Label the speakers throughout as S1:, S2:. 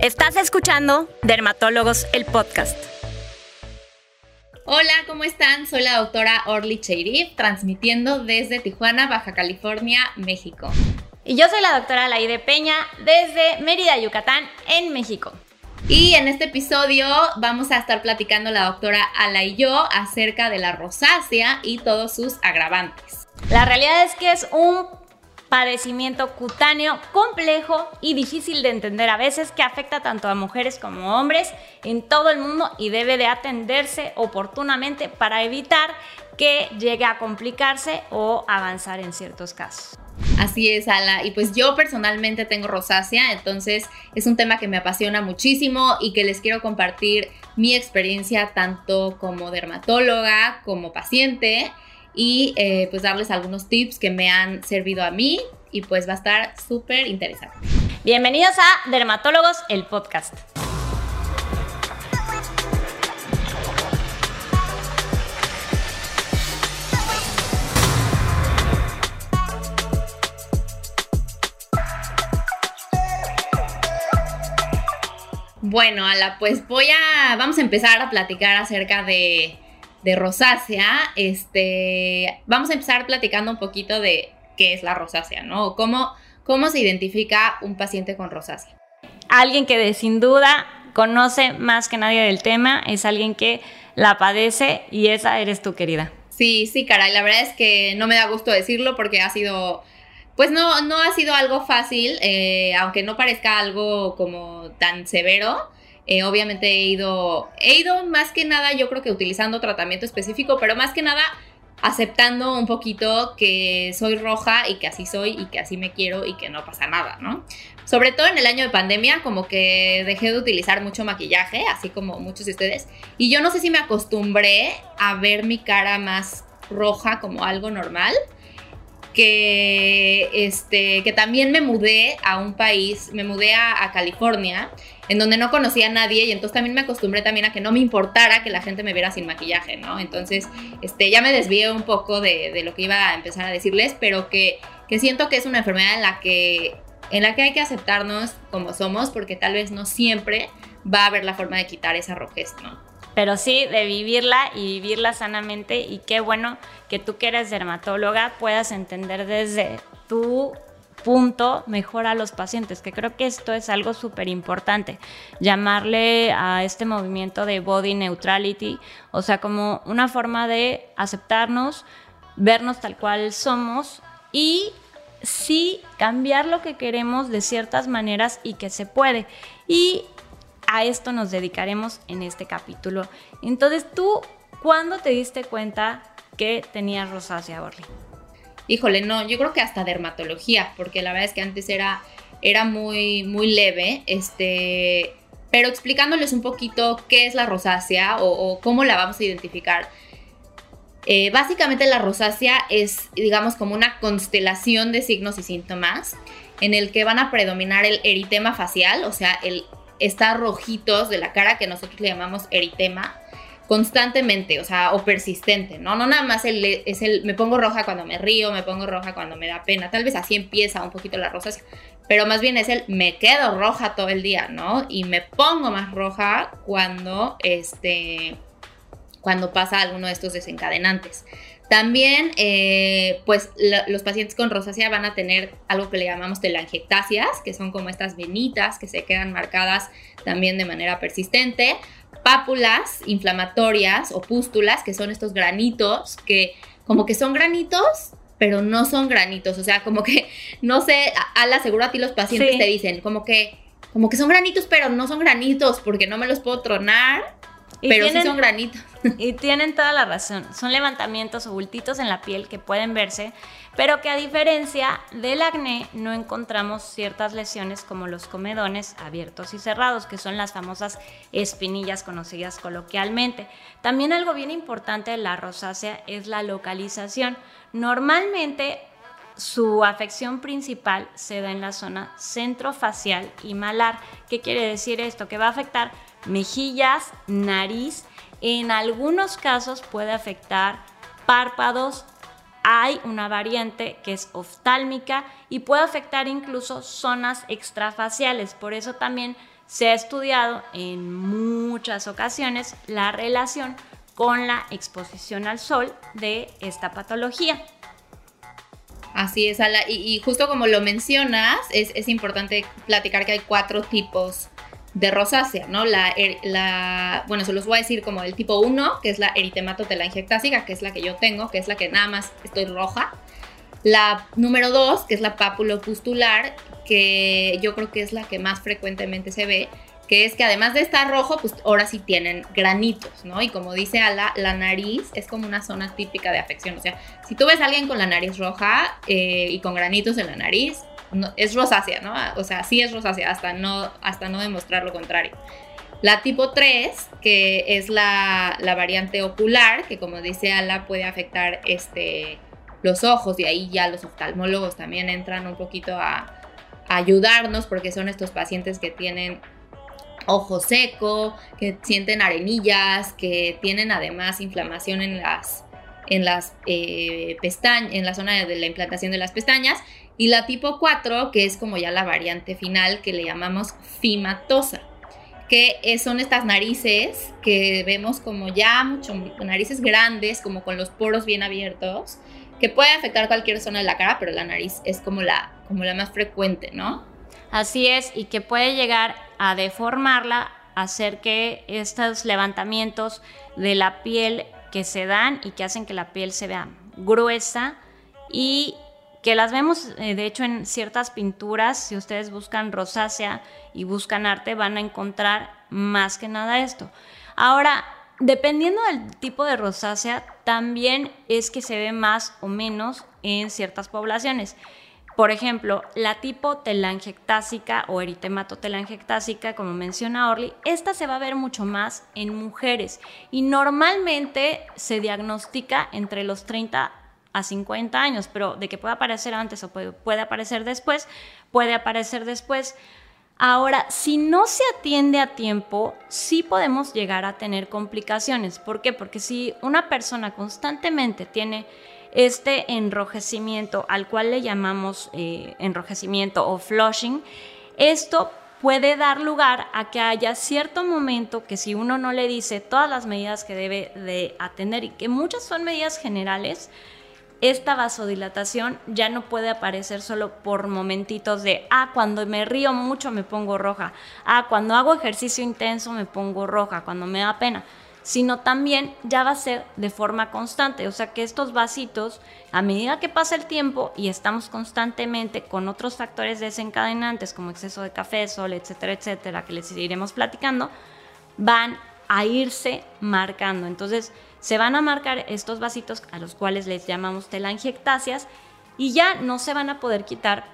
S1: Estás escuchando Dermatólogos, el podcast.
S2: Hola, ¿cómo están? Soy la doctora Orly Cheirif, transmitiendo desde Tijuana, Baja California, México.
S1: Y yo soy la doctora Laide Peña, desde Mérida, Yucatán, en México.
S2: Y en este episodio vamos a estar platicando la doctora Ala y yo acerca de la rosácea y todos sus agravantes.
S1: La realidad es que es un padecimiento cutáneo complejo y difícil de entender a veces que afecta tanto a mujeres como hombres en todo el mundo y debe de atenderse oportunamente para evitar que llegue a complicarse o avanzar en ciertos casos.
S2: Así es, Ala. Y pues yo personalmente tengo rosácea, entonces es un tema que me apasiona muchísimo y que les quiero compartir mi experiencia tanto como dermatóloga como paciente y eh, pues darles algunos tips que me han servido a mí y pues va a estar súper interesante.
S1: Bienvenidos a Dermatólogos, el podcast.
S2: Bueno, Ala, pues voy a, vamos a empezar a platicar acerca de, de rosácea, este, vamos a empezar platicando un poquito de qué es la rosácea, ¿no? cómo, cómo se identifica un paciente con rosácea.
S1: Alguien que de, sin duda conoce más que nadie del tema, es alguien que la padece y esa eres tú, querida.
S2: Sí, sí, caray, la verdad es que no me da gusto decirlo porque ha sido, pues no, no ha sido algo fácil, eh, aunque no parezca algo como tan severo, eh, obviamente he ido, he ido más que nada, yo creo que utilizando tratamiento específico, pero más que nada aceptando un poquito que soy roja y que así soy y que así me quiero y que no pasa nada, ¿no? Sobre todo en el año de pandemia, como que dejé de utilizar mucho maquillaje, así como muchos de ustedes, y yo no sé si me acostumbré a ver mi cara más roja como algo normal que, este, que también me mudé a un país, me mudé a, California, en donde no conocía a nadie y entonces también me acostumbré también a que no me importara que la gente me viera sin maquillaje, ¿no? Entonces, este, ya me desvié un poco de, lo que iba a empezar a decirles, pero que, que siento que es una enfermedad en la que en la que hay que aceptarnos como somos, porque tal vez no siempre va a haber la forma de quitar esa rojez, ¿no?
S1: pero sí de vivirla y vivirla sanamente y qué bueno que tú que eres dermatóloga puedas entender desde tu punto mejor a los pacientes, que creo que esto es algo súper importante, llamarle a este movimiento de body neutrality, o sea, como una forma de aceptarnos, vernos tal cual somos y sí cambiar lo que queremos de ciertas maneras y que se puede. Y a esto nos dedicaremos en este capítulo. Entonces, ¿tú cuándo te diste cuenta que tenías rosácea, Orly?
S2: Híjole, no, yo creo que hasta dermatología, porque la verdad es que antes era, era muy, muy leve, este, pero explicándoles un poquito qué es la rosácea o, cómo la vamos a identificar. Eh, básicamente la rosácea es, digamos, como una constelación de signos y síntomas en el que van a predominar el eritema facial, o sea, el está rojitos de la cara, que nosotros le llamamos eritema, constantemente, o sea, o persistente, ¿no? No nada más el, es el, me pongo roja cuando me río, me pongo roja cuando me da pena, tal vez así empieza un poquito la rosácea, pero más bien es el, me quedo roja todo el día, ¿no? Y me pongo más roja cuando, este, cuando pasa alguno de estos desencadenantes. También, eh, pues los pacientes con rosácea van a tener algo que le llamamos telangiectasias, que son como estas venitas que se quedan marcadas también de manera persistente. Pápulas inflamatorias o pústulas, que son estos granitos que como que son granitos, pero no son granitos. O sea, como que, no sé, al aseguro a ti los pacientes te dicen, como que, como que son granitos, pero no son granitos porque no me los puedo tronar pero sí son granitos.
S1: Y tienen toda la razón. Son levantamientos o bultitos en la piel que pueden verse, pero que a diferencia del acné no encontramos ciertas lesiones como los comedones abiertos y cerrados, que son las famosas espinillas conocidas coloquialmente. También algo bien importante de la rosácea es la localización. Normalmente su afección principal se da en la zona centrofacial y malar. ¿Qué quiere decir esto? Que va a afectar mejillas, nariz, en algunos casos puede afectar párpados, hay una variante que es oftálmica y puede afectar incluso zonas extrafaciales. Por eso también se ha estudiado en muchas ocasiones la relación con la exposición al sol de esta patología.
S2: Así es, Ala. Y, justo como lo mencionas, es, importante platicar que hay cuatro tipos de rosácea, ¿no? La, er, la, bueno, se los voy a decir como el tipo 1, que es la eritematotelangiectásica, que es la que yo tengo, que es la que nada más estoy roja. La número 2, que es la papulopustular, que yo creo que es la que más frecuentemente se ve, que es que además de estar rojo, pues ahora sí tienen granitos, ¿no? Y como dice Ala, la nariz es como una zona típica de afección. O sea, si tú ves a alguien con la nariz roja eh, y con granitos en la nariz, es rosácea, ¿no? O sea, sí es rosácea, hasta no, hasta no demostrar lo contrario. La tipo 3, que es la, la variante ocular, que como dice Ala, puede afectar este, los ojos, y ahí ya los oftalmólogos también entran un poquito a ayudarnos, porque son estos pacientes que tienen ojo seco, que sienten arenillas, que tienen además inflamación en las, en las eh, pestañas, en la zona de la implantación de las pestañas. Y la tipo 4, que es como ya la variante final que le llamamos fimatosa, que son estas narices que vemos como ya mucho, narices grandes, como con los poros bien abiertos, que puede afectar cualquier zona de la cara, pero la nariz es como la, como la más frecuente, ¿no?
S1: Así es, y que puede llegar a deformarla, hacer que estos levantamientos de la piel que se dan y que hacen que la piel se vea gruesa y que las vemos eh, de hecho en ciertas pinturas, si ustedes buscan rosácea y buscan arte van a encontrar más que nada esto. Ahora, dependiendo del tipo de rosácea, también es que se ve más o menos en ciertas poblaciones. Por ejemplo, la tipo telangiectásica o eritematotelangiectásica, como menciona Orly, esta se va a ver mucho más en mujeres y normalmente se diagnostica entre los 30 a 50 años, pero de que pueda aparecer antes o puede, aparecer después, puede aparecer después. Ahora, si no se atiende a tiempo, sí podemos llegar a tener complicaciones. ¿Por qué? Porque si una persona constantemente tiene este enrojecimiento, al cual le llamamos eh, enrojecimiento o flushing, esto puede dar lugar a que haya cierto momento que si uno no le dice todas las medidas que debe de atender y que muchas son medidas generales, esta vasodilatación ya no puede aparecer solo por momentitos de, ah, cuando me río mucho me pongo roja, ah, cuando hago ejercicio intenso me pongo roja, cuando me da pena sino también ya va a ser de forma constante. O sea que estos vasitos, a medida que pasa el tiempo y estamos constantemente con otros factores desencadenantes como exceso de café, sol, etcétera, etcétera, que les iremos platicando, van a irse marcando. Entonces se van a marcar estos vasitos a los cuales les llamamos telangiectasias y ya no se van a poder quitar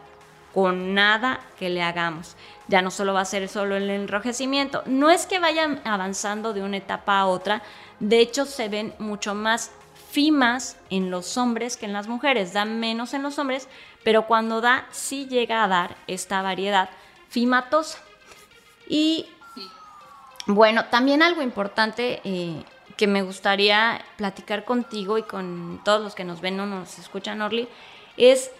S1: con nada que le hagamos ya no solo va a ser solo el enrojecimiento. No es que vayan avanzando de una etapa a otra, de hecho se ven mucho más fimas en los hombres que en las mujeres, da menos en los hombres, pero cuando da sí llega a dar esta variedad fimatosa. Y bueno, también algo importante eh, que me gustaría platicar contigo y con todos los que nos ven o nos escuchan, Orly, es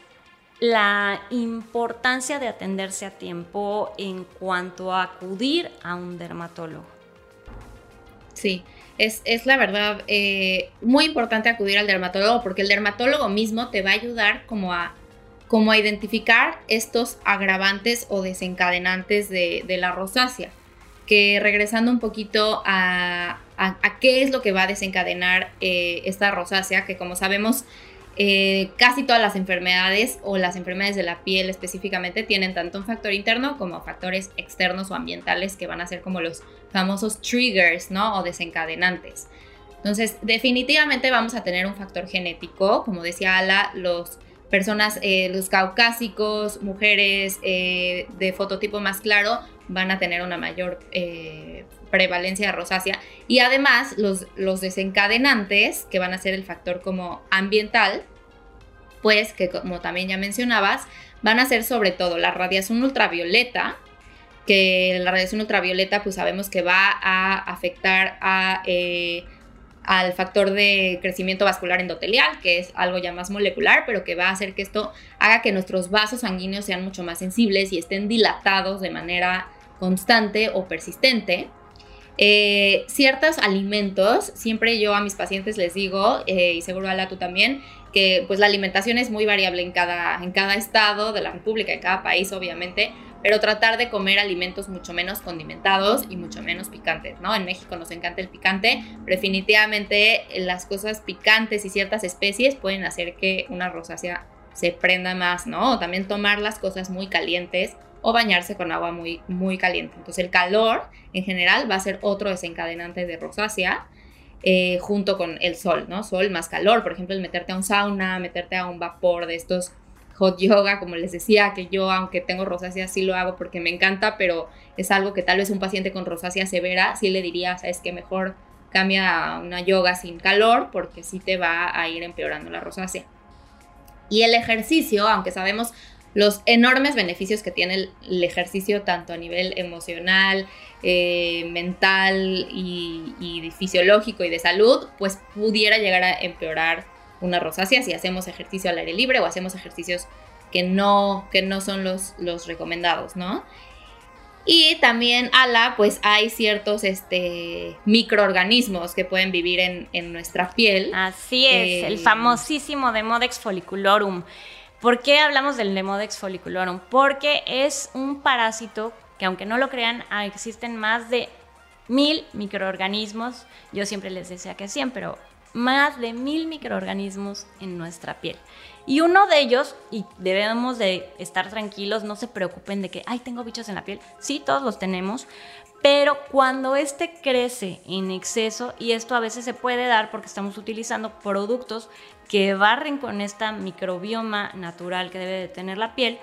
S1: la importancia de atenderse a tiempo en cuanto a acudir a un dermatólogo.
S2: Sí, es, la verdad eh, muy importante acudir al dermatólogo porque el dermatólogo mismo te va a ayudar como a, como a identificar estos agravantes o desencadenantes de, la rosácea. Que regresando un poquito a, qué es lo que va a desencadenar eh, esta rosácea, que como sabemos eh, casi todas las enfermedades o las enfermedades de la piel específicamente tienen tanto un factor interno como factores externos o ambientales que van a ser como los famosos triggers, ¿no? O desencadenantes. Entonces, definitivamente vamos a tener un factor genético, como decía Ala, los personas, eh, los caucásicos, mujeres de fototipo más claro van a tener una mayor prevalencia de rosácea. Y además los, los desencadenantes, que van a ser el factor como ambiental, pues que como también ya mencionabas, van a ser sobre todo la radiación ultravioleta, que la radiación ultravioleta pues sabemos que va a afectar a, eh, al factor de crecimiento vascular endotelial, que es algo ya más molecular, pero que va a hacer que esto haga que nuestros vasos sanguíneos sean mucho más sensibles y estén dilatados de manera constante o persistente. Eh, ciertos alimentos, siempre yo a mis pacientes les digo, eh, y seguro Ala tú también, que pues la alimentación es muy variable en cada, en cada estado de la República, en cada país obviamente, pero tratar de comer alimentos mucho menos condimentados y mucho menos picantes, ¿no? En México nos encanta el picante, pero definitivamente las cosas picantes y ciertas especies pueden hacer que una rosácea se prenda más, ¿no? O también tomar las cosas muy calientes o bañarse con agua muy, muy caliente. Entonces el calor en general va a ser otro desencadenante de rosácea. Eh, junto con el sol, ¿no? Sol más calor, por ejemplo, el meterte a un sauna, meterte a un vapor de estos hot yoga, como les decía, que yo aunque tengo rosácea sí lo hago porque me encanta, pero es algo que tal vez un paciente con rosácea severa sí le diría, sabes que mejor cambia una yoga sin calor porque sí te va a ir empeorando la rosácea. Y el ejercicio, aunque sabemos los enormes beneficios que tiene el, ejercicio tanto a nivel emocional, eh, mental y, y, fisiológico y de salud, pues pudiera llegar a empeorar una rosácea si hacemos ejercicio al aire libre o hacemos ejercicios que no, que no son los, los recomendados, ¿no? Y también ala, pues hay ciertos este, microorganismos que pueden vivir en, nuestra piel.
S1: Así es, el eh, famosísimo Demodex folliculorum. ¿Por qué hablamos del Demodex folliculorum? Porque es un parásito que aunque no lo crean, ah, existen más de mil microorganismos. Yo siempre les decía que 100, pero más de mil microorganismos en nuestra piel. Y uno de ellos, y debemos de estar tranquilos, no se preocupen de que, ay, tengo bichos en la piel. Sí, todos los tenemos, pero cuando este crece en exceso, y esto a veces se puede dar porque estamos utilizando productos que barren con esta microbioma natural que debe de tener la piel,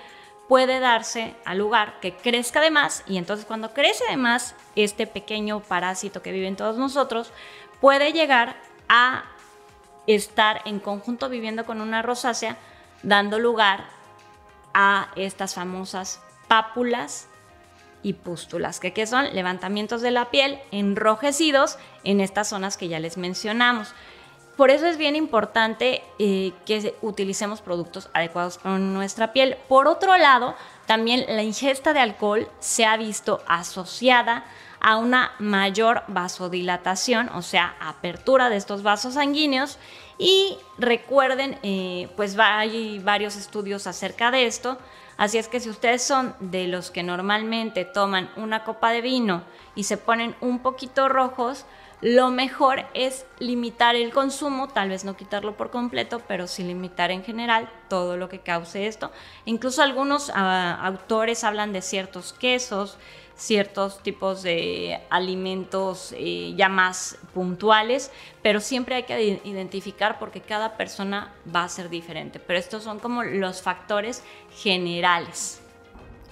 S1: puede darse al lugar que crezca de más y entonces cuando crece de más este pequeño parásito que vive en todos nosotros puede llegar a estar en conjunto viviendo con una rosácea, dando lugar a estas famosas pápulas y pústulas, que, son levantamientos de la piel enrojecidos en estas zonas que ya les mencionamos. Por eso es bien importante eh, que utilicemos productos adecuados para nuestra piel. Por otro lado, también la ingesta de alcohol se ha visto asociada a una mayor vasodilatación, o sea, apertura de estos vasos sanguíneos. Y recuerden, eh, pues hay varios estudios acerca de esto. Así es que si ustedes son de los que normalmente toman una copa de vino y se ponen un poquito rojos, lo mejor es limitar el consumo, tal vez no quitarlo por completo, pero sí limitar en general todo lo que cause esto. Incluso algunos ah, autores hablan de ciertos quesos, ciertos tipos de alimentos eh, ya más puntuales, pero siempre hay que identificar porque cada persona va a ser diferente. Pero estos son como los factores generales.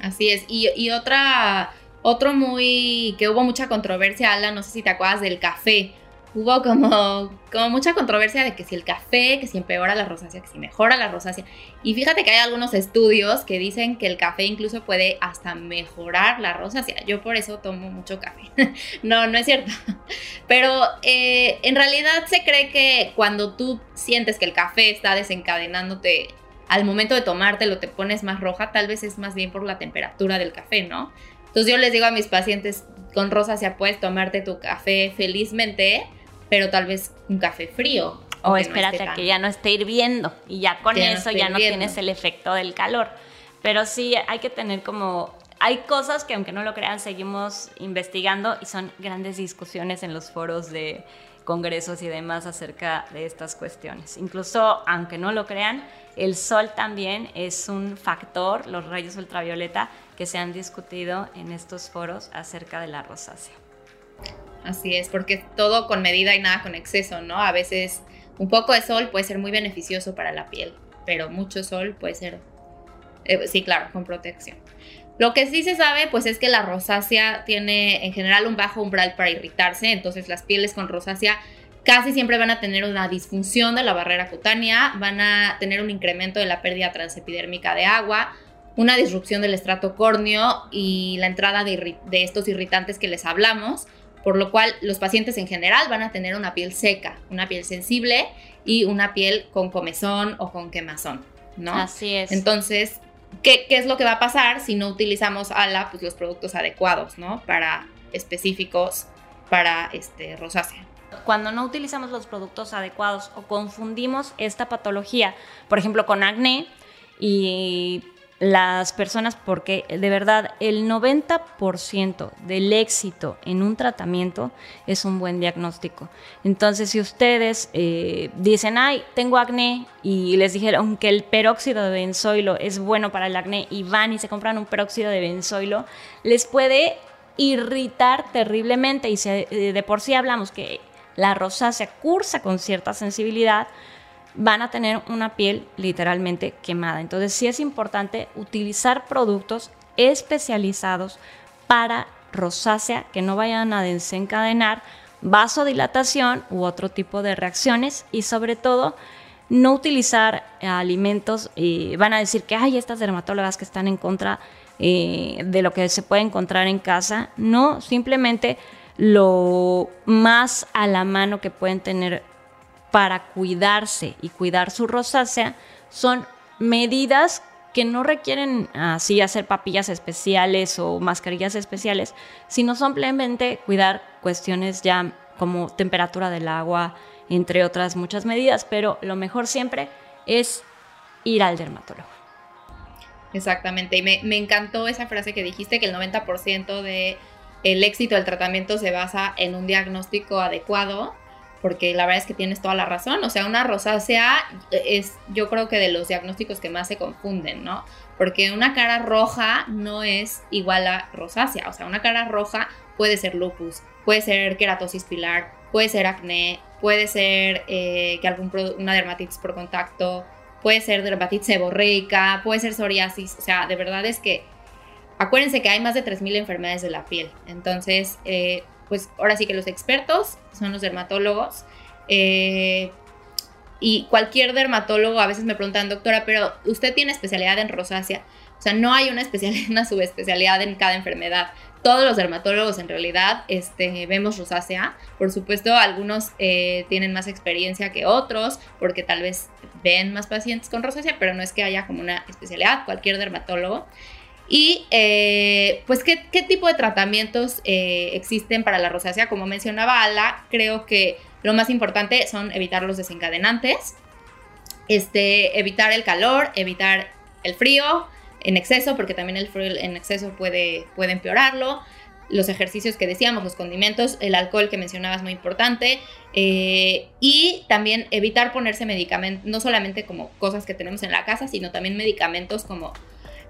S2: Así es. Y, y otra, otro muy, que hubo mucha controversia, Alan, no sé si te acuerdas del café hubo como, como mucha controversia de que si el café, que si empeora la rosácea, que si mejora la rosácea. Y fíjate que hay algunos estudios que dicen que el café incluso puede hasta mejorar la rosácea. Yo por eso tomo mucho café. no, no es cierto. Pero eh, en realidad se cree que cuando tú sientes que el café está desencadenándote al momento de tomártelo te pones más roja, tal vez es más bien por la temperatura del café, ¿no? Entonces yo les digo a mis pacientes con rosácea puedes tomarte tu café felizmente, pero tal vez un café frío.
S1: O espérate a que ya no esté hirviendo y ya con eso ya no tienes el efecto del calor. Pero sí hay que tener como... Hay cosas que aunque no lo crean seguimos investigando y son grandes discusiones en los foros de congresos y demás acerca de estas cuestiones. Incluso aunque no lo crean, el sol también es un factor, los rayos ultravioleta, que se han discutido en estos foros acerca de la rosácea.
S2: Así es, porque todo con medida y nada con exceso, ¿no? A veces un poco de sol puede ser muy beneficioso para la piel, pero mucho sol puede ser, eh, sí, claro, con protección. Lo que sí se sabe, pues es que la rosácea tiene en general un bajo umbral para irritarse, entonces las pieles con rosácea casi siempre van a tener una disfunción de la barrera cutánea, van a tener un incremento de la pérdida transepidérmica de agua, una disrupción del estrato córneo y la entrada de, de estos irritantes que les hablamos por lo cual los pacientes en general van a tener una piel seca, una piel sensible y una piel con comezón o con quemazón, ¿no?
S1: Así es.
S2: Entonces, ¿qué, ¿qué, es lo que va a pasar si no utilizamos ala, pues los productos adecuados, ¿no? Para específicos para este, rosácea.
S1: Cuando no utilizamos los productos adecuados o confundimos esta patología, por ejemplo, con acné y las personas, porque de verdad el 90% del éxito en un tratamiento es un buen diagnóstico. Entonces, si ustedes eh, dicen, ay, tengo acné, y les dijeron que el peróxido de benzoilo es bueno para el acné, y van y se compran un peróxido de benzoilo, les puede irritar terriblemente. Y eh, de por sí hablamos que la rosácea cursa con cierta sensibilidad, van a tener una piel literalmente quemada. Entonces sí es importante utilizar productos especializados para rosácea que no vayan a desencadenar vasodilatación u otro tipo de reacciones y sobre todo no utilizar alimentos y van a decir que hay estas dermatólogas que están en contra eh, de lo que se puede encontrar en casa, no simplemente lo más a la mano que pueden tener para cuidarse y cuidar su rosácea son medidas que no requieren así hacer papillas especiales o mascarillas especiales, sino simplemente cuidar cuestiones ya como temperatura del agua, entre otras muchas medidas, pero lo mejor siempre es ir al dermatólogo.
S2: Exactamente, y me, me encantó esa frase que dijiste, que el 90% de el éxito del tratamiento se basa en un diagnóstico adecuado porque la verdad es que tienes toda la razón. O sea, una rosácea es, yo creo que de los diagnósticos que más se confunden, ¿no? Porque una cara roja no es igual a rosácea. O sea, una cara roja puede ser lupus, puede ser queratosis pilar, puede ser acné, puede ser eh, que algún una dermatitis por contacto, puede ser dermatitis seborreica, puede ser psoriasis. O sea, de verdad es que acuérdense que hay más de 3.000 enfermedades de la piel. Entonces, eh, pues ahora sí que los expertos son los dermatólogos. Eh, y cualquier dermatólogo a veces me preguntan, doctora, pero usted tiene especialidad en rosácea. O sea, no hay una especialidad, una subespecialidad en cada enfermedad. Todos los dermatólogos en realidad este, vemos rosácea. Por supuesto, algunos eh, tienen más experiencia que otros porque tal vez ven más pacientes con rosácea, pero no es que haya como una especialidad. Cualquier dermatólogo y eh, pues, ¿qué, tipo de tratamientos eh, existen para la rosácea? Como mencionaba Ala, creo que lo más importante son evitar los desencadenantes, este, evitar el calor, evitar el frío en exceso, porque también el frío en exceso puede, puede empeorarlo. Los ejercicios que decíamos, los condimentos, el alcohol que mencionabas muy importante. Eh, y también evitar ponerse medicamentos, no solamente como cosas que tenemos en la casa, sino también medicamentos como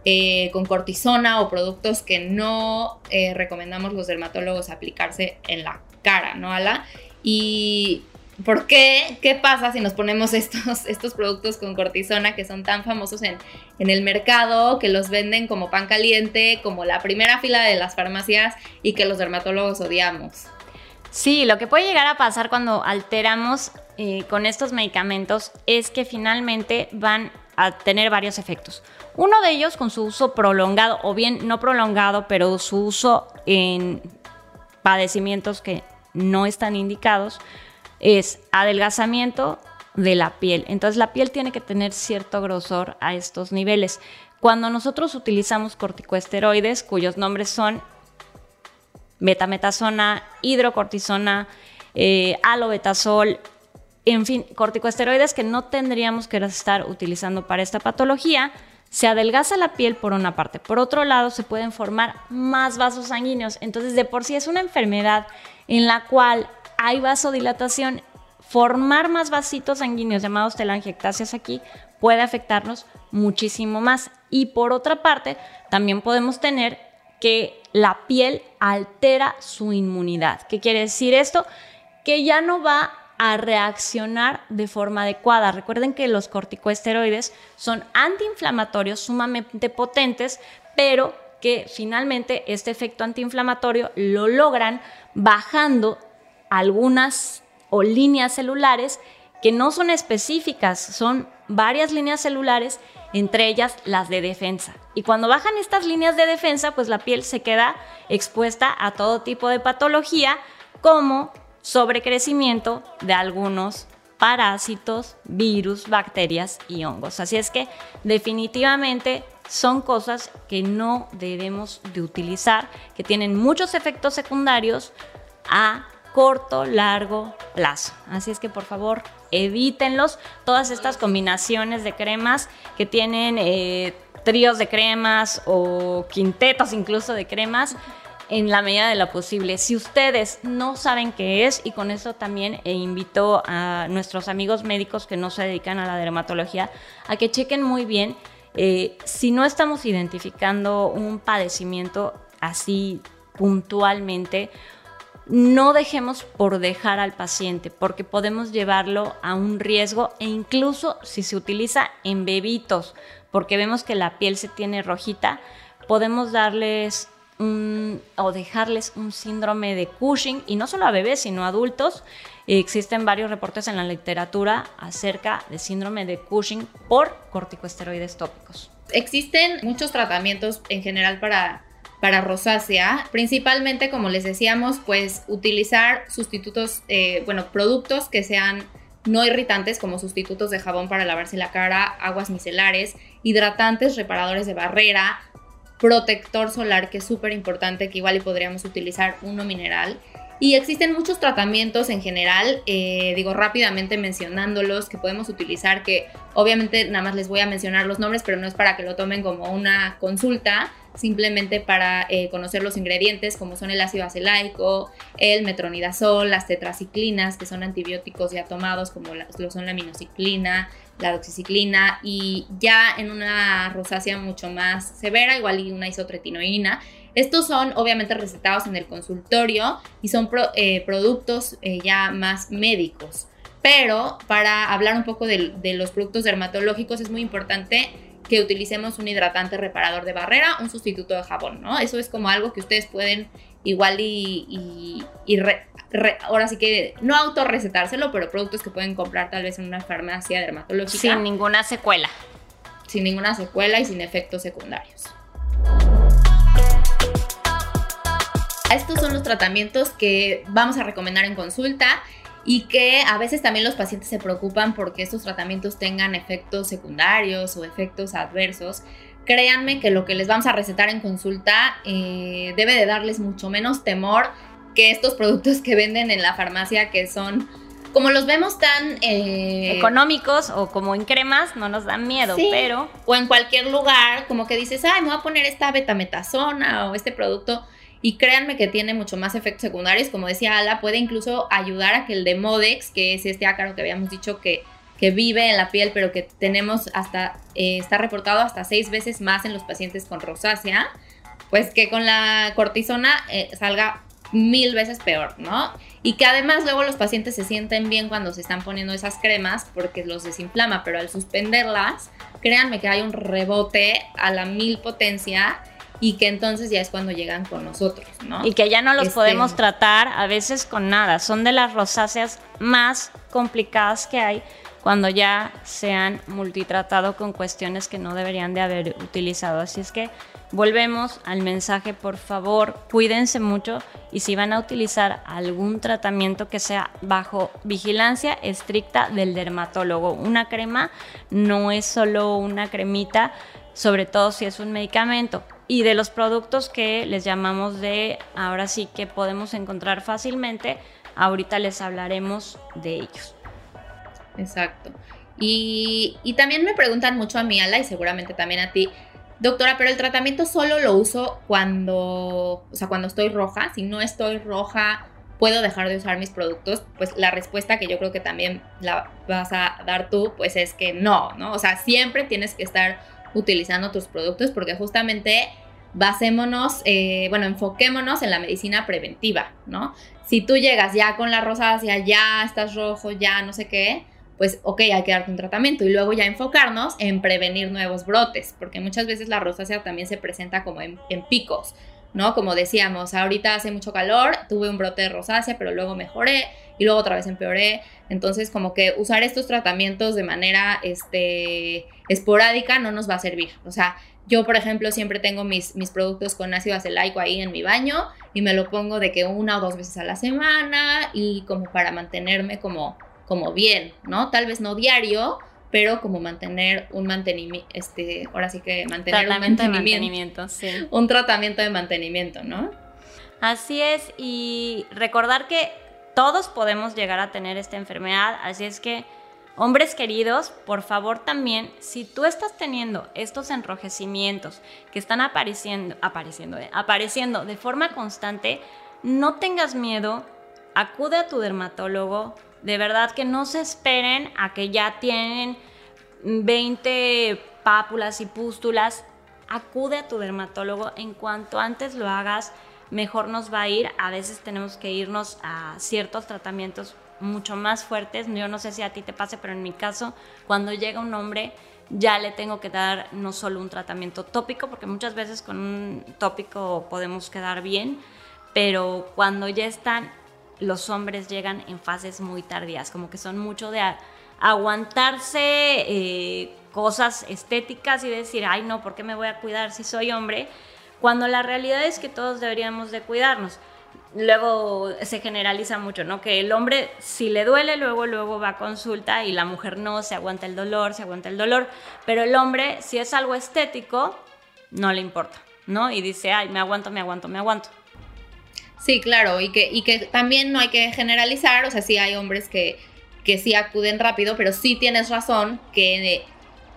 S2: eh, con cortisona o productos que no eh, recomendamos los dermatólogos aplicarse en la cara, ¿no, Ala? Y ¿por qué? ¿Qué pasa si nos ponemos estos, estos productos con cortisona que son tan famosos en, en el mercado, que los venden como pan caliente, como la primera fila de las farmacias y que los dermatólogos odiamos?
S1: Sí, lo que puede llegar a pasar cuando alteramos eh, con estos medicamentos es que finalmente van a tener varios efectos. Uno de ellos con su uso prolongado, o bien no prolongado, pero su uso en padecimientos que no están indicados, es adelgazamiento de la piel. Entonces la piel tiene que tener cierto grosor a estos niveles. Cuando nosotros utilizamos corticoesteroides, cuyos nombres son betametasona, hidrocortisona, eh, alobetasol, en fin, corticoesteroides que no tendríamos que estar utilizando para esta patología, se adelgaza la piel por una parte, por otro lado se pueden formar más vasos sanguíneos, entonces de por sí es una enfermedad en la cual hay vasodilatación, formar más vasitos sanguíneos llamados telangiectasias aquí puede afectarnos muchísimo más. Y por otra parte, también podemos tener que la piel altera su inmunidad. ¿Qué quiere decir esto? Que ya no va a reaccionar de forma adecuada. Recuerden que los corticoesteroides son antiinflamatorios sumamente potentes, pero que finalmente este efecto antiinflamatorio lo logran bajando algunas o líneas celulares que no son específicas, son varias líneas celulares, entre ellas las de defensa. Y cuando bajan estas líneas de defensa, pues la piel se queda expuesta a todo tipo de patología como sobrecrecimiento de algunos parásitos, virus, bacterias y hongos. Así es que definitivamente son cosas que no debemos de utilizar, que tienen muchos efectos secundarios a corto, largo plazo. Así es que por favor evítenlos. Todas estas combinaciones de cremas que tienen eh, tríos de cremas o quintetos incluso de cremas en la medida de lo posible. Si ustedes no saben qué es, y con eso también eh, invito a nuestros amigos médicos que no se dedican a la dermatología a que chequen muy bien eh, si no estamos identificando un padecimiento así puntualmente, no dejemos por dejar al paciente, porque podemos llevarlo a un riesgo e incluso si se utiliza en bebitos, porque vemos que la piel se tiene rojita, podemos darles un, o dejarles un síndrome de Cushing, y no solo a bebés, sino a adultos. Existen varios reportes en la literatura acerca de síndrome de Cushing por corticosteroides tópicos.
S2: Existen muchos tratamientos en general para para rosácea, principalmente como les decíamos, pues utilizar sustitutos, eh, bueno, productos que sean no irritantes como sustitutos de jabón para lavarse la cara, aguas micelares, hidratantes, reparadores de barrera, protector solar que es súper importante, que igual y podríamos utilizar uno mineral. Y existen muchos tratamientos en general, eh, digo rápidamente mencionándolos que podemos utilizar, que obviamente nada más les voy a mencionar los nombres, pero no es para que lo tomen como una consulta, simplemente para eh, conocer los ingredientes como son el ácido acelaico, el metronidazol, las tetraciclinas, que son antibióticos ya tomados como lo son la minociclina, la doxiciclina y ya en una rosácea mucho más severa, igual y una isotretinoína. Estos son obviamente recetados en el consultorio y son eh, productos eh, ya más médicos. Pero para hablar un poco de los productos dermatológicos es muy importante que utilicemos un hidratante reparador de barrera, un sustituto de jabón, ¿no? Eso es como algo que ustedes pueden igual y, ahora sí que no autorrecetárselo, pero productos que pueden comprar tal vez en una farmacia dermatológica.
S1: Sin ninguna secuela.
S2: Sin ninguna secuela y sin efectos secundarios. Estos son los tratamientos que vamos a recomendar en consulta y que a veces también los pacientes se preocupan porque estos tratamientos tengan efectos secundarios o efectos adversos. Créanme que lo que les vamos a recetar en consulta eh, debe de darles mucho menos temor que estos productos que venden en la farmacia que son como los vemos tan
S1: eh, económicos o como en cremas, no nos dan miedo, pero
S2: o en cualquier lugar, como que dices, ay, me voy a poner esta betametasona o este producto y créanme que tiene mucho más efectos secundarios. Como decía Ala, puede incluso ayudar a que el Demodex, que es este ácaro que habíamos dicho que, que vive en la piel, pero que tenemos hasta, eh, está reportado hasta seis veces más en los pacientes con rosácea, pues que con la cortisona eh, salga mil veces peor, ¿no? Y que además luego los pacientes se sienten bien cuando se están poniendo esas cremas porque los desinflama, pero al suspenderlas, créanme que hay un rebote a la mil potencia y que entonces ya es cuando llegan con nosotros, ¿no?
S1: Y que ya no los este, podemos tratar a veces con nada. Son de las rosáceas más complicadas que hay cuando ya se han multitratado con cuestiones que no deberían de haber utilizado. Así es que volvemos al mensaje, por favor, cuídense mucho y si van a utilizar algún tratamiento que sea bajo vigilancia estricta del dermatólogo. Una crema no es solo una cremita, sobre todo si es un medicamento y de los productos que les llamamos de ahora sí que podemos encontrar fácilmente, ahorita les hablaremos de ellos.
S2: Exacto. Y, también me preguntan mucho a mí, Ala, y seguramente también a ti, doctora, pero el tratamiento solo lo uso cuando, o sea, cuando estoy roja. Si no estoy roja, ¿puedo dejar de usar mis productos? Pues la respuesta que yo creo que también la vas a dar tú, pues es que no, ¿no? O sea, siempre tienes que estar utilizando tus productos porque justamente basémonos, eh, bueno, enfoquémonos en la medicina preventiva, ¿no? Si tú llegas ya con la rosácea, ya estás rojo, ya no sé qué, pues ok, hay que darte un tratamiento y luego ya enfocarnos en prevenir nuevos brotes, porque muchas veces la rosácea también se presenta como en, en picos, ¿no? Como decíamos, ahorita hace mucho calor, tuve un brote de rosácea, pero luego mejoré y luego otra vez empeoré. Entonces, como que usar estos tratamientos de manera este, esporádica no nos va a servir. O sea, yo, por ejemplo, siempre tengo mis, mis productos con ácido acelaico ahí en mi baño y me lo pongo de que una o dos veces a la semana y como para mantenerme como, como bien, ¿no? Tal vez no diario, pero como mantener un mantenimiento, este, ahora sí que mantener un mantenimiento, un tratamiento de mantenimiento, ¿no?
S1: Así es, y recordar que todos podemos llegar a tener esta enfermedad, así es que hombres queridos, por favor también, si tú estás teniendo estos enrojecimientos que están apareciendo, apareciendo, eh, apareciendo de forma constante, no tengas miedo, acude a tu dermatólogo, de verdad que no se esperen a que ya tienen 20 pápulas y pústulas, acude a tu dermatólogo. En cuanto antes lo hagas mejor nos va a ir. A veces tenemos que irnos a ciertos tratamientos mucho más fuertes. Yo no sé si a ti te pase, pero en mi caso, cuando llega un hombre, ya le tengo que dar no solo un tratamiento tópico, porque muchas veces con un tópico podemos quedar bien, pero cuando ya están, los hombres llegan en fases muy tardías, como que son mucho de aguantarse eh, cosas estéticas y decir, ay no, ¿por qué me voy a cuidar si soy hombre? cuando la realidad es que todos deberíamos de cuidarnos. Luego se generaliza mucho, ¿no? Que el hombre si le duele, luego luego va a consulta y la mujer no, se aguanta el dolor, se aguanta el dolor, pero el hombre si es algo estético, no le importa, ¿no? Y dice, ay, me aguanto, me aguanto, me aguanto.
S2: Sí, claro, y que, y que también no hay que generalizar, o sea, sí hay hombres que, que sí acuden rápido, pero sí tienes razón que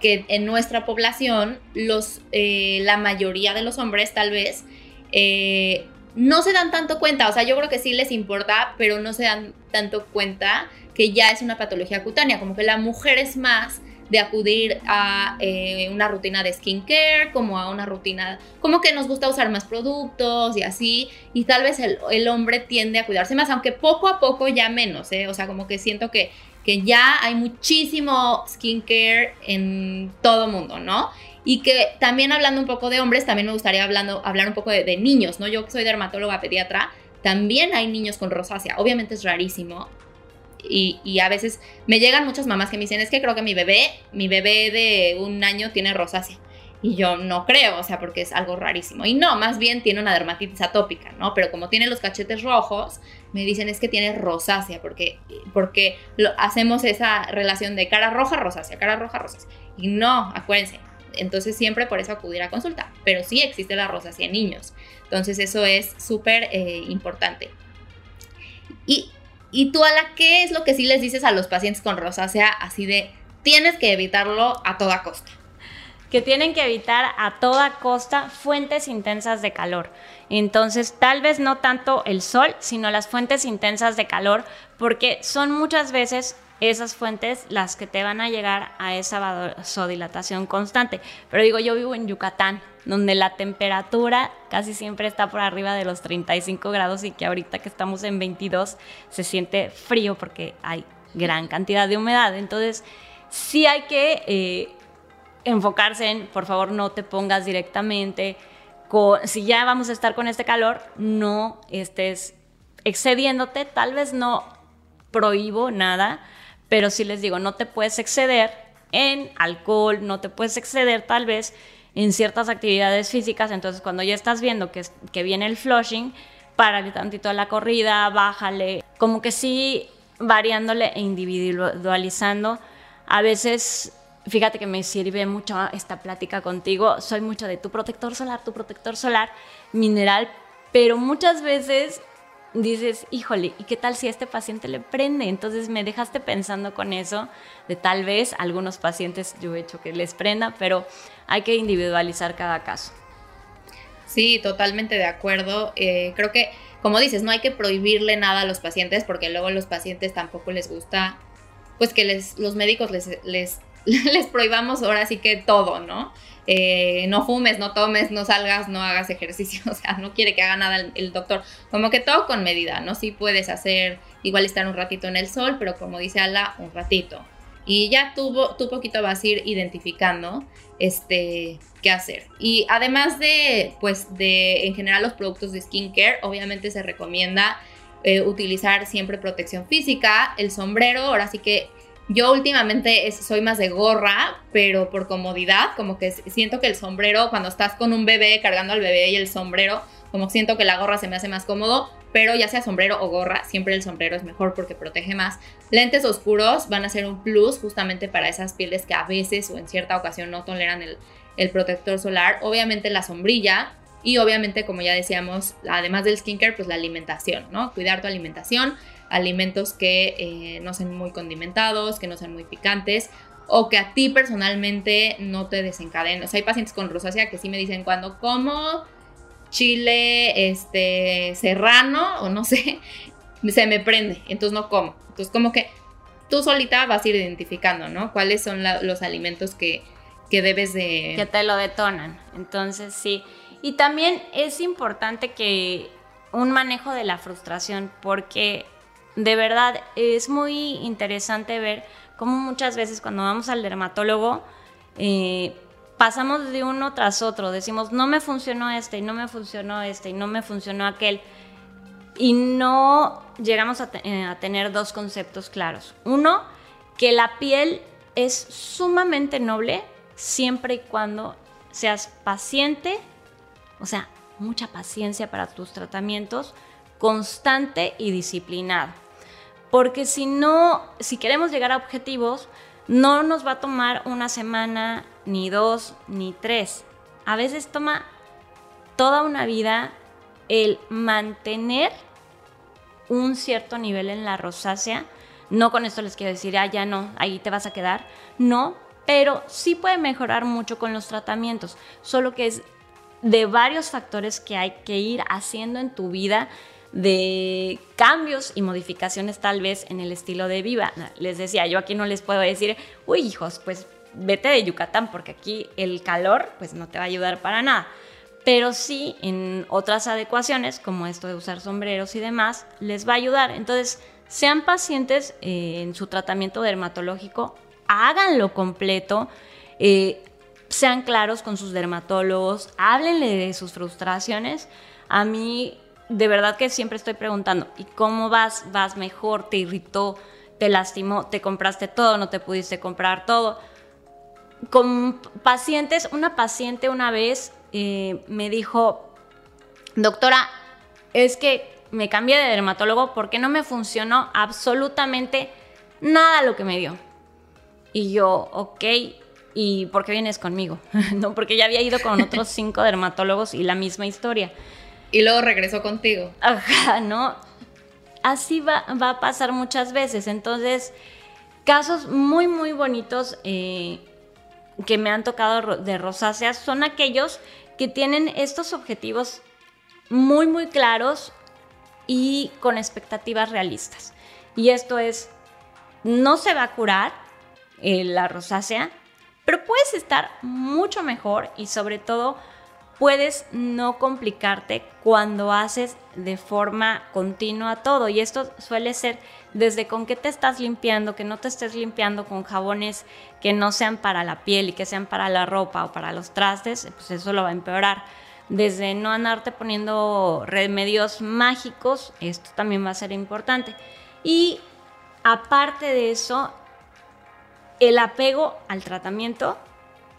S2: que en nuestra población los, eh, la mayoría de los hombres tal vez eh, no se dan tanto cuenta, o sea, yo creo que sí les importa, pero no se dan tanto cuenta que ya es una patología cutánea, como que la mujer es más de acudir a eh, una rutina de skincare, como a una rutina, como que nos gusta usar más productos y así, y tal vez el, hombre tiende a cuidarse más, aunque poco a poco ya menos, ¿eh? o sea, como que siento que que ya hay muchísimo skincare en todo mundo, ¿no? Y que también hablando un poco de hombres, también me gustaría hablando, hablar un poco de, niños, ¿no? Yo soy dermatóloga pediatra, también hay niños con rosácea. Obviamente es rarísimo. Y, y, a veces me llegan muchas mamás que me dicen, es que creo que mi bebé, mi bebé de un año tiene rosácea. Y yo no creo, o sea, porque es algo rarísimo. Y no, más bien tiene una dermatitis atópica, ¿no? Pero como tiene los cachetes rojos, me dicen es que tiene rosácea, porque, porque lo, hacemos esa relación de cara roja, rosácea, cara roja, rosácea. Y no, acuérdense. Entonces siempre por eso acudir a consulta. Pero sí existe la rosácea en niños. Entonces eso es súper eh, importante. Y, y tú, Ala, ¿qué es lo que sí les dices a los pacientes con rosácea así de tienes que evitarlo a toda costa?
S1: que tienen que evitar a toda costa fuentes intensas de calor. Entonces, tal vez no tanto el sol, sino las fuentes intensas de calor, porque son muchas veces esas fuentes las que te van a llegar a esa vasodilatación constante. Pero digo, yo vivo en Yucatán, donde la temperatura casi siempre está por arriba de los 35 grados y que ahorita que estamos en 22 se siente frío porque hay gran cantidad de humedad. Entonces, sí hay que eh, enfocarse en, por favor, no te pongas directamente, si ya vamos a estar con este calor, no estés excediéndote, tal vez no prohíbo nada, pero sí les digo, no te puedes exceder en alcohol, no te puedes exceder tal vez en ciertas actividades físicas, entonces cuando ya estás viendo que, que viene el flushing, párale tantito a la corrida, bájale, como que sí variándole e individualizando. A veces Fíjate que me sirve mucho esta plática contigo. Soy mucho de tu protector solar, tu protector solar mineral, pero muchas veces dices, híjole, ¿y qué tal si a este paciente le prende? Entonces me dejaste pensando con eso, de tal vez algunos pacientes yo he hecho que les prenda, pero hay que individualizar cada caso.
S2: Sí, totalmente de acuerdo. Eh, creo que, como dices, no hay que prohibirle nada a los pacientes porque luego a los pacientes tampoco les gusta, pues que les, los médicos les, les les prohibamos ahora sí que todo, ¿no? Eh, no fumes, no tomes, no salgas, no hagas ejercicio, o sea, no quiere que haga nada el, doctor. Como que todo con medida, ¿no? Sí puedes hacer, igual estar un ratito en el sol, pero como dice Ala, un ratito. Y ya tú, tú poquito vas a ir identificando este, qué hacer. Y además de, pues, de, en general los productos de skincare, obviamente se recomienda eh, utilizar siempre protección física, el sombrero, ahora sí que yo últimamente soy más de gorra, pero por comodidad, como que siento que el sombrero, cuando estás con un bebé cargando al bebé y el sombrero, como siento que la gorra se me hace más cómodo, pero ya sea sombrero o gorra, siempre el sombrero es mejor porque protege más. Lentes oscuros van a ser un plus justamente para esas pieles que a veces o en cierta ocasión no toleran el, protector solar. Obviamente la sombrilla y obviamente, como ya decíamos, además del skincare, pues la alimentación, ¿no? Cuidar tu alimentación, alimentos que eh, no sean muy condimentados, que no sean muy picantes o que a ti personalmente no te desencadenen. O sea, hay pacientes con rosácea que sí me dicen cuando como chile este serrano o no sé, se me prende, entonces no como. Entonces como que tú solita vas a ir identificando, ¿no? Cuáles son los alimentos que, que debes de...
S1: Que te lo detonan. Entonces sí. Y también es importante que un manejo de la frustración, porque de verdad es muy interesante ver cómo muchas veces cuando vamos al dermatólogo, eh, pasamos de uno tras otro, decimos, no me funcionó este, y no me funcionó este, y no me funcionó aquel. Y no llegamos a, eh, tener dos conceptos claros. Uno, que la piel es sumamente noble siempre y cuando seas paciente, o sea, mucha paciencia para tus tratamientos, constante y disciplinado. Porque si no, si queremos llegar a objetivos, no nos va a tomar una semana, ni dos, ni tres. A veces toma toda una vida el mantener un cierto nivel en la rosácea. No con esto les quiero decir, ah, ya no, ahí te vas a quedar. No, pero sí puede mejorar mucho con los tratamientos. Solo que es de varios factores que hay que ir haciendo en tu vida de cambios y modificaciones tal vez en el estilo de vida. Les decía, yo aquí no les puedo decir, uy hijos, pues vete de Yucatán porque aquí el calor pues no te va a ayudar para nada. Pero sí en otras adecuaciones, como esto de usar sombreros y demás, les va a ayudar. Entonces, sean pacientes eh, en su tratamiento dermatológico, háganlo completo, eh, sean claros con sus dermatólogos, háblenle de sus frustraciones. A mí, de verdad que siempre estoy preguntando, ¿y cómo vas? ¿Vas mejor? ¿Te irritó? ¿Te lastimó? ¿Te compraste todo? ¿No te pudiste comprar todo? con pacientes, una paciente una vez eh, me dijo, doctora, es que me cambié de dermatólogo porque no me funcionó absolutamente nada lo que me dio. Y yo, ok, ¿y por qué vienes conmigo? no, porque ya había ido con otros cinco dermatólogos y la misma historia.
S2: Y luego regresó contigo.
S1: Ajá, ¿no? Así va, va a pasar muchas veces. Entonces, casos muy, muy bonitos. Eh, que me han tocado de rosáceas son aquellos que tienen estos objetivos muy muy claros y con expectativas realistas. Y esto es, no se va a curar eh, la rosácea, pero puedes estar mucho mejor y sobre todo puedes no complicarte cuando haces de forma continua todo. Y esto suele ser desde con qué te estás limpiando, que no te estés limpiando con jabones que no sean para la piel y que sean para la ropa o para los trastes, pues eso lo va a empeorar. Desde no andarte poniendo remedios mágicos, esto también va a ser importante. Y aparte de eso, el apego al tratamiento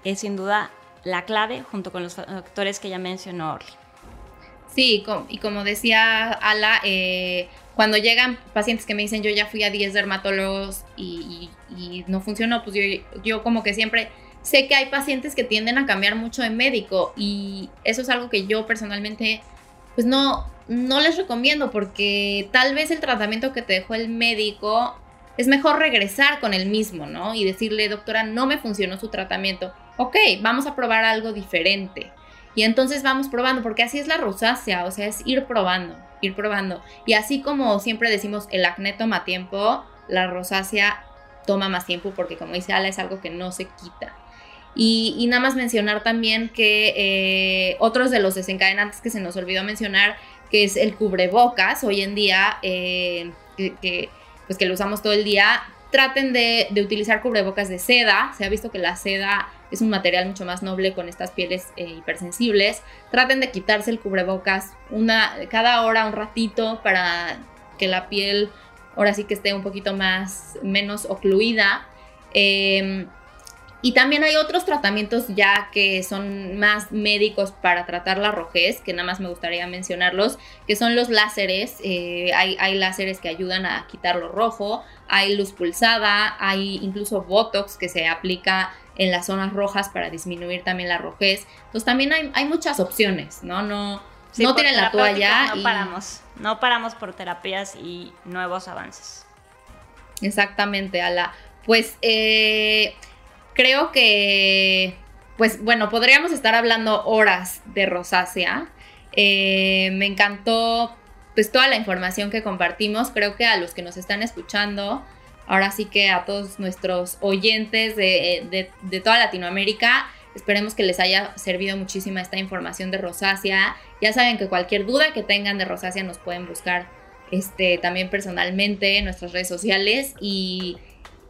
S1: es sin duda la clave junto con los factores que ya mencionó Orly.
S2: Sí, y como decía Ala, eh, cuando llegan pacientes que me dicen yo ya fui a 10 dermatólogos y, no funcionó, pues yo, yo, como que siempre sé que hay pacientes que tienden a cambiar mucho de médico y eso es algo que yo personalmente pues no, no les recomiendo porque tal vez el tratamiento que te dejó el médico es mejor regresar con el mismo, ¿no? Y decirle, doctora, no me funcionó su tratamiento ok, vamos a probar algo diferente. Y entonces vamos probando, porque así es la rosácea, o sea, es ir probando, ir probando. Y así como siempre decimos, el acné toma tiempo, la rosácea toma más tiempo porque como dice Ala, es algo que no se quita. Y, nada más mencionar también que eh, otros de los desencadenantes que se nos olvidó mencionar, que es el cubrebocas, hoy en día, eh, que, pues que lo usamos todo el día, traten de, de utilizar cubrebocas de seda. Se ha visto que la seda es un material mucho más noble con estas pieles eh, hipersensibles. Traten de quitarse el cubrebocas una, cada hora, un ratito, para que la piel ahora sí que esté un poquito más, menos ocluida. Em, Y también hay otros tratamientos ya que son más médicos para tratar la rojez, que nada más me gustaría mencionarlos, que son los láseres. Eh, hay, hay, láseres que ayudan a quitar lo rojo, hay luz pulsada, hay incluso Botox que se aplica en las zonas rojas para disminuir también la rojez. Entonces también hay, hay muchas opciones, ¿no? No, no tienen la toalla.
S1: No paramos, no paramos por terapias y nuevos avances.
S2: Exactamente, Ala. Pues eh, creo que, pues bueno, podríamos estar hablando horas de rosácea. Eh, me encantó pues toda la información que compartimos. Creo que a los que nos están escuchando, ahora sí que a todos nuestros oyentes de, de toda Latinoamérica, esperemos que les haya servido muchísima esta información de rosácea. Ya saben que cualquier duda que tengan de rosácea nos pueden buscar este, también personalmente en nuestras redes sociales y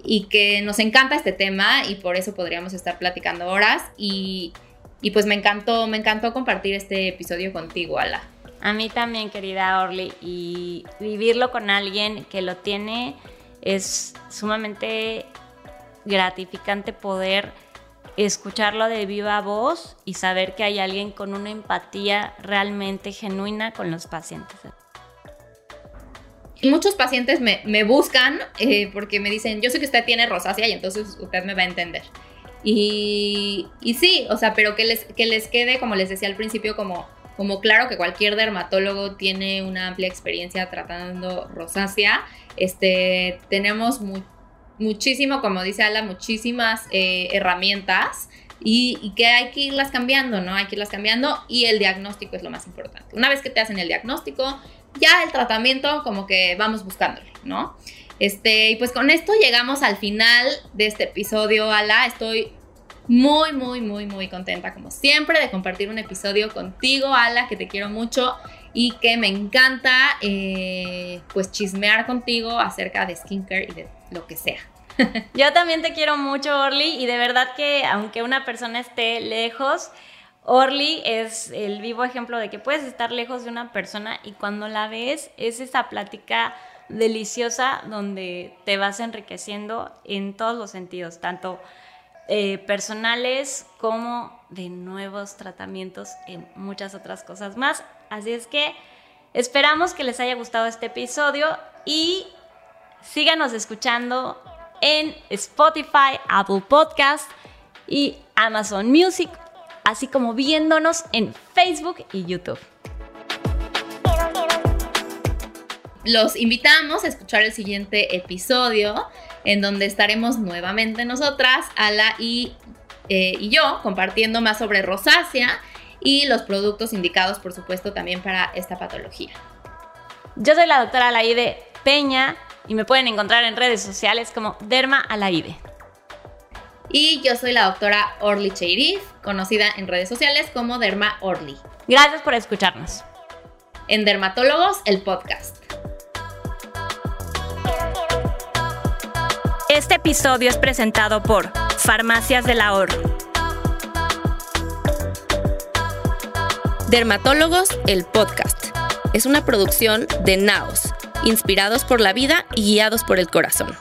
S2: y que nos encanta este tema y por eso podríamos estar platicando horas y, pues me encantó, me encantó compartir este episodio contigo, Ala.
S1: A mí también, querida Orly, y vivirlo con alguien que lo tiene es sumamente gratificante poder escucharlo de viva voz y saber que hay alguien con una empatía realmente genuina con los pacientes
S2: muchos pacientes me, buscan eh, porque me dicen, yo sé que usted tiene rosácea y entonces usted me va a entender. Y, y sí, o sea, pero que les, que les quede, como les decía al principio, como, como claro que cualquier dermatólogo tiene una amplia experiencia tratando rosácea. Este, tenemos muchísimo, como dice Ala, muchísimas eh, herramientas y, y, que hay que irlas cambiando, ¿no? Hay que irlas cambiando y el diagnóstico es lo más importante. Una vez que te hacen el diagnóstico, ya el tratamiento como que vamos buscándole, ¿no? Este, y pues con esto llegamos al final de este episodio, Ala. Estoy muy, muy, muy, muy contenta, como siempre, de compartir un episodio contigo, Ala, que te quiero mucho y que me encanta, eh, pues, chismear contigo acerca de skincare y de lo que sea.
S1: Yo también te quiero mucho, Orly, y de verdad que aunque una persona esté lejos, Orly es el vivo ejemplo de que puedes estar lejos de una persona y cuando la ves es esa plática deliciosa donde te vas enriqueciendo en todos los sentidos, tanto eh, personales como de nuevos tratamientos en muchas otras cosas más. Así es que esperamos que les haya gustado este episodio y síganos escuchando en Spotify, Apple Podcast y Amazon Music así como viéndonos en Facebook y YouTube.
S2: Los invitamos a escuchar el siguiente episodio en donde estaremos nuevamente nosotras, Ala y, eh, y yo, compartiendo más sobre rosácea y los productos indicados, por supuesto, también para esta patología.
S1: Yo soy la doctora Alaide Peña y me pueden encontrar en redes sociales como Derma Alaide.
S2: Y yo soy la doctora Orly Cheirif, conocida en redes sociales como Derma Orly.
S1: Gracias por escucharnos.
S2: En Dermatólogos, el podcast.
S1: Este episodio es presentado por Farmacias del Ahorro.
S2: Dermatólogos, el podcast. Es una producción de Naos, inspirados por la vida y guiados por el corazón.